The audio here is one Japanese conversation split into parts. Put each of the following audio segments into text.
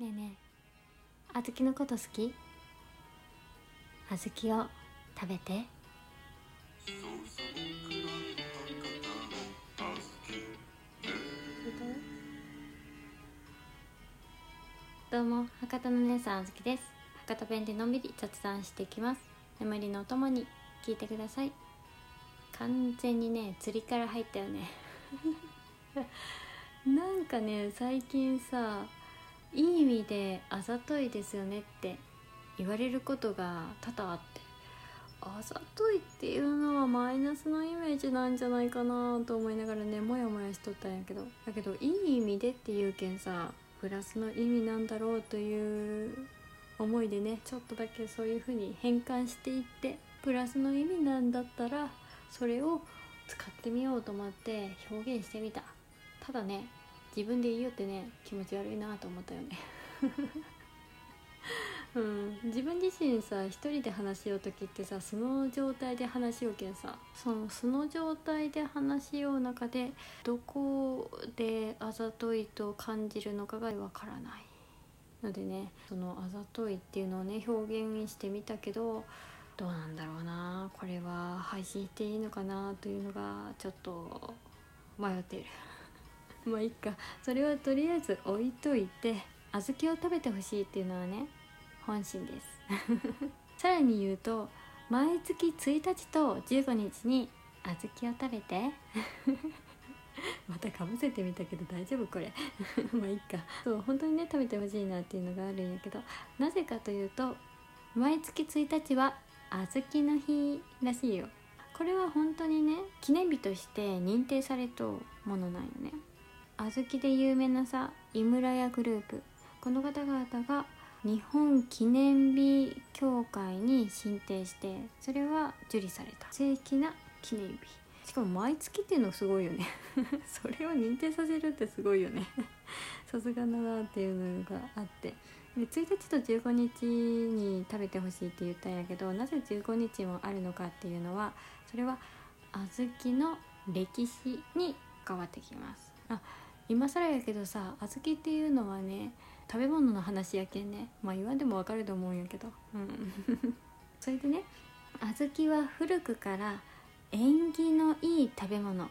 ねえねえあずきのこと好き？あずきを食べて。どうも博多の姉さんあずきです。博多弁でのんびり雑談していきます。眠りのお供に聞いてください。完全にね釣りから入ったよね。なんかね最近さいい意味であざといですよねって言われることが多々あって。あざといっていうのはマイナスのイメージなんじゃないかなと思いながらねモヤモヤしとったんやけどだけどいい意味でっていうけんさプラスの意味なんだろうという思いでねちょっとだけそういう風に変換していってプラスの意味なんだったらそれを使ってみようと思って表現してみた。ただね自分で言いよってね気持ち悪いなと思ったよね。うん、自分自身さ一人で話しよう時ってさその状態で話しようけんさそのその状態で話しよう中でどこであざといと感じるのかがわからない。のでねそのあざといっていうのをね表現してみたけどどうなんだろうな。これは配信していいのかなというのがちょっと迷っている。まあいいか。それはとりあえず置いといて小豆を食べてほしいっていうのはね本心です。さらに言うと毎月1日と15日に小豆を食べて またかぶせてみたけど大丈夫これ。まあいいか。そう本当にね食べてほしいなっていうのがあるんやけどなぜかというと毎月1日は小豆の日らしいよ。これは本当にね記念日として認定されとものなんよね。小豆で有名なさ井村屋グループ。この方々が日本記念日協会に申請してそれは受理された。正規な記念日。しかも毎月っていうのすごいよね。それを認定させるってすごいよね。さすがだなっていうのがあって。で1日と15日に食べてほしいって言ったんやけどなぜ15日もあるのかっていうのはそれは小豆の歴史に関わってきます。あ今更やけどさ小豆っていうのはね食べ物の話やけんね。まあ言わんでもわかると思うんやけど。うん。それでね小豆は古くから縁起のいい食べ物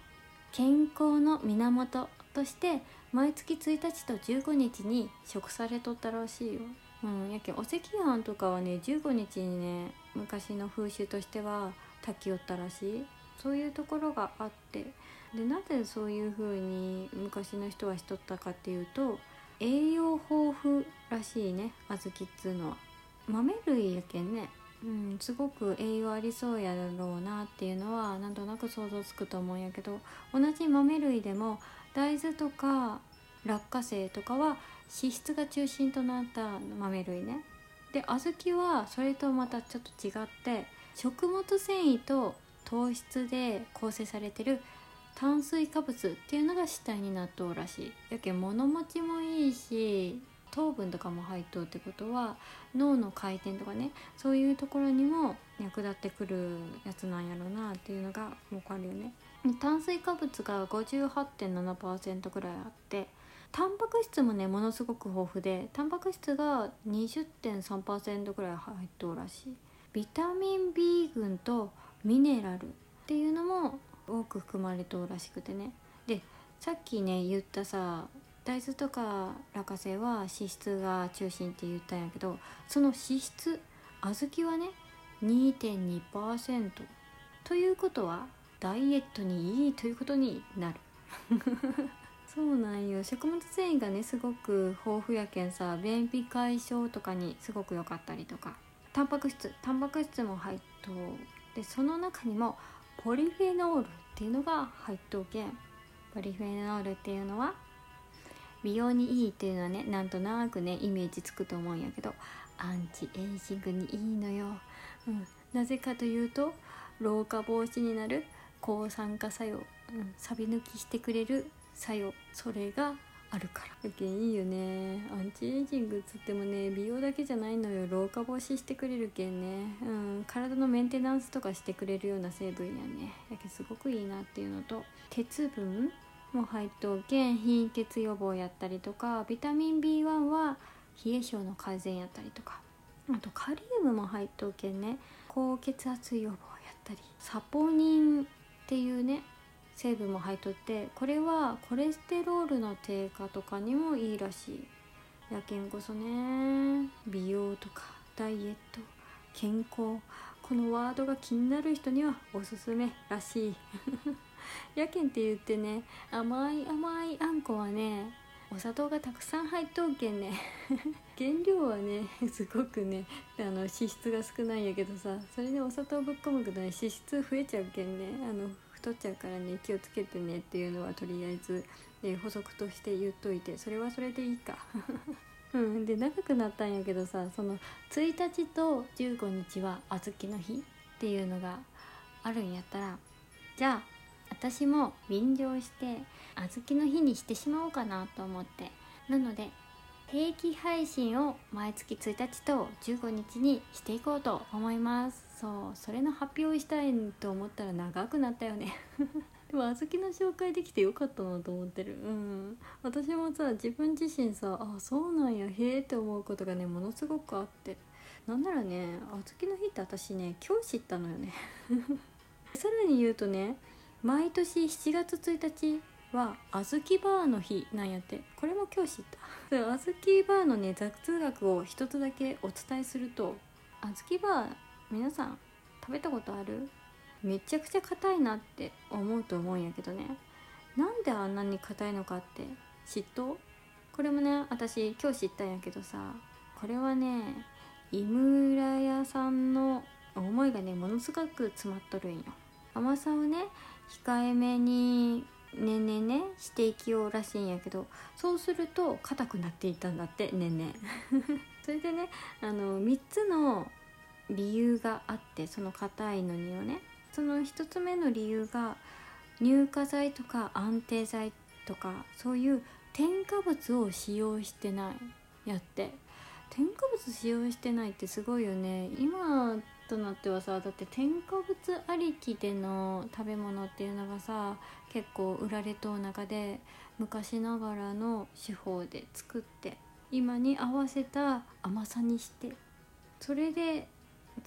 健康の源として毎月1日と15日に食されとったらしいよ。うん、やけんお赤飯とかはね15日にね昔の風習としては炊きよったらしい。そういうところがあって。でなぜそういう風に昔の人はしとったかっていうと栄養豊富らしいね小豆っつうのは。豆類やけんねうんすごく栄養ありそうやろうなっていうのはなんとなく想像つくと思うんやけど同じ豆類でも大豆とか落花生とかは脂質が中心となった豆類ね。で小豆はそれとまたちょっと違って食物繊維と糖質で構成されてる炭水化物っていうのが主体になっとうらしい。やけん物持ちもいいし糖分とかも入っとうってことは脳の回転とかねそういうところにも役立ってくるやつなんやろうなっていうのが分かるよね。炭水化物が58.7%ぐらいあってタンパク質もねものすごく豊富でタンパク質が20.3%ぐらい入っとうらしい。ビタミン B 群とミネラルっていうのも多く含まれとうらしくてね。でさっきね言ったさ大豆とか落花生は脂質が中心って言ったんやけどその脂質小豆はね2.2%ということはダイエットにいいということになる。そうなんよ。食物繊維がねすごく豊富やけんさ便秘解消とかにすごく良かったりとか。タンパク質タンパク質も入っとでその中にもポリフェノールっていうのが入っとうけポリフェノールっていうのは美容にいいっていうのはねなんとなくねイメージつくと思うんやけどアンチエイジングにいいのよ、うん、なぜかというと老化防止になる抗酸化作用、うん、錆び抜きしてくれる作用それがあるから。だけいいよね。アンチエイジングっつってもね美容だけじゃないのよ。老化防止してくれるけんね。うん。体のメンテナンスとかしてくれるような成分やね。だけすごくいいなっていうのと鉄分も入っとうけん。貧血予防やったりとかビタミン B1 は冷え性の改善やったりとか。あとカリウムも入っとうけんね。高血圧予防やったり。サポニンっていうね成分も入っとってこれはコレステロールの低下とかにもいいらしい。やけんこそね美容とかダイエット健康このワードが気になる人にはおすすめらしい。やけんって言ってね甘い甘いあんこはねお砂糖がたくさん入っとうけんね。原料はねすごくねあの脂質が少ないんやけどさそれでお砂糖ぶっ込むけどね脂質増えちゃうけんね。あの太っちゃうからね気をつけてねっていうのはとりあえず、ね、補足として言っといてそれはそれでいいか。うん、で長くなったんやけどさその1日と15日は小豆の日っていうのがあるんやったらじゃあ私も便乗して小豆の日にしてしまおうかなと思ってなので定期配信を毎月1日と15日にしていこうと思います。そうそれの発表したいと思ったら長くなったよね。でも小豆の紹介できてよかったなと思ってる。うん。私もさ自分自身さあそうなんやへえって思うことがねものすごくあって。なんならね小豆の日って私ね今日知ったのよね。さらに言うとね毎年7月1日は小豆バーの日なんやって。これも今日知った。小豆バーのね雑学を一つだけお伝えすると小豆バー皆さん食べたことある？めちゃくちゃ硬いなって思うと思うんやけどね。なんであんなに硬いのかって？嫉妬？これもね私今日知ったんやけどさ。これはね井村屋さんの思いがねものすごく詰まっとるんよ。甘さをね控えめに年々ねしていきようらしいんやけどそうすると硬くなっていたんだって年々 それでねあの3つの理由があってその硬いのにはね。その1つ目の理由が乳化剤とか安定剤とかそういう添加物を使用してないやって。添加物使用してないってすごいよね。今となってはさだって添加物ありきでの食べ物っていうのがさ結構売られとう中で昔ながらの手法で作って今に合わせた甘さにしてそれで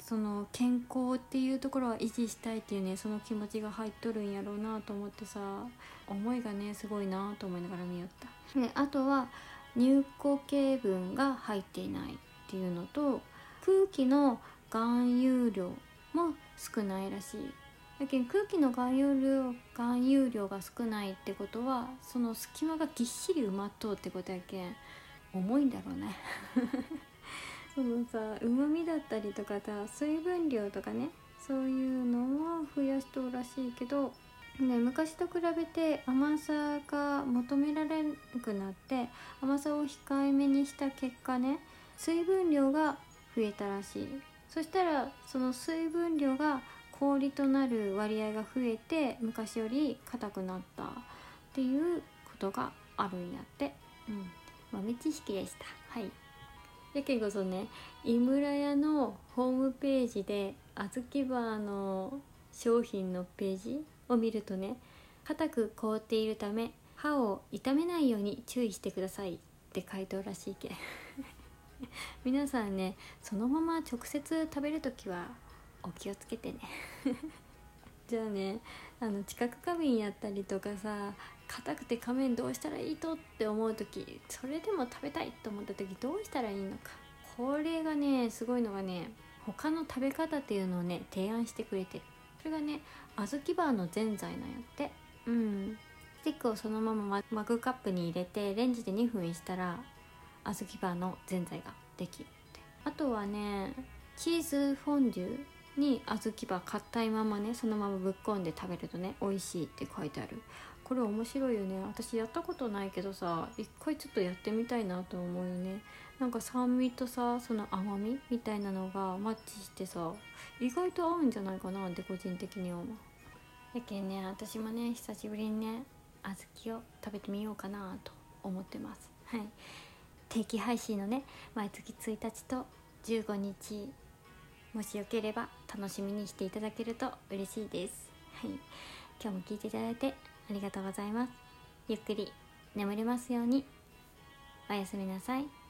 その健康っていうところは維持したいっていうねその気持ちが入っとるんやろうなと思ってさ思いがねすごいなと思いながら見よった。であとは乳固形分が入っていないっていうのと空気の含有量も少ないらしい。だけど空気の含有量含有量が少ないってことはその隙間がぎっしり埋まっとうってことやけん重いんだろうね。そのさうまみだったりとかさ水分量とかねそういうのは増やしとうらしいけど、ね、昔と比べて甘さが求められなくなって甘さを控えめにした結果ね水分量が増えたらしい。そしたらその水分量が氷となる割合が増えて昔より硬くなったっていうことがあるんやって。うん。豆知識でした。はい。やけんこそね井村屋のホームページで小豆バーの商品のページを見るとね硬く凍っているため歯を傷めないように注意してくださいって書いておるらしいけ 皆さんねそのまま直接食べる時はお気をつけてね。じゃあねあの知覚過敏やったりとかさ硬くて仮面どうしたらいいとって思う時それでも食べたいと思った時どうしたらいいのか。これがねすごいのがね他の食べ方っていうのをね提案してくれてる。それがね小豆バーのぜんざいなんやって。うん。スティックをそのままマグカップに入れてレンジで2分したら小豆バーのぜんざいができるあとはねチーズフォンデュ。に小豆バー硬いままねそのままぶっこんで食べるとね美味しいって書いてある。これ面白いよね。私やったことないけどさ一回ちょっとやってみたいなと思うよね。なんか酸味とさその甘みみたいなのがマッチしてさ意外と合うんじゃないかなって個人的に思う。やけんね私もね久しぶりにね小豆を食べてみようかなと思ってます。はい。定期配信のね毎月1日と15日もしよければ楽しみにしていただけると嬉しいです。はい。今日も聞いていただいてありがとうございます。ゆっくり眠れますように。おやすみなさい。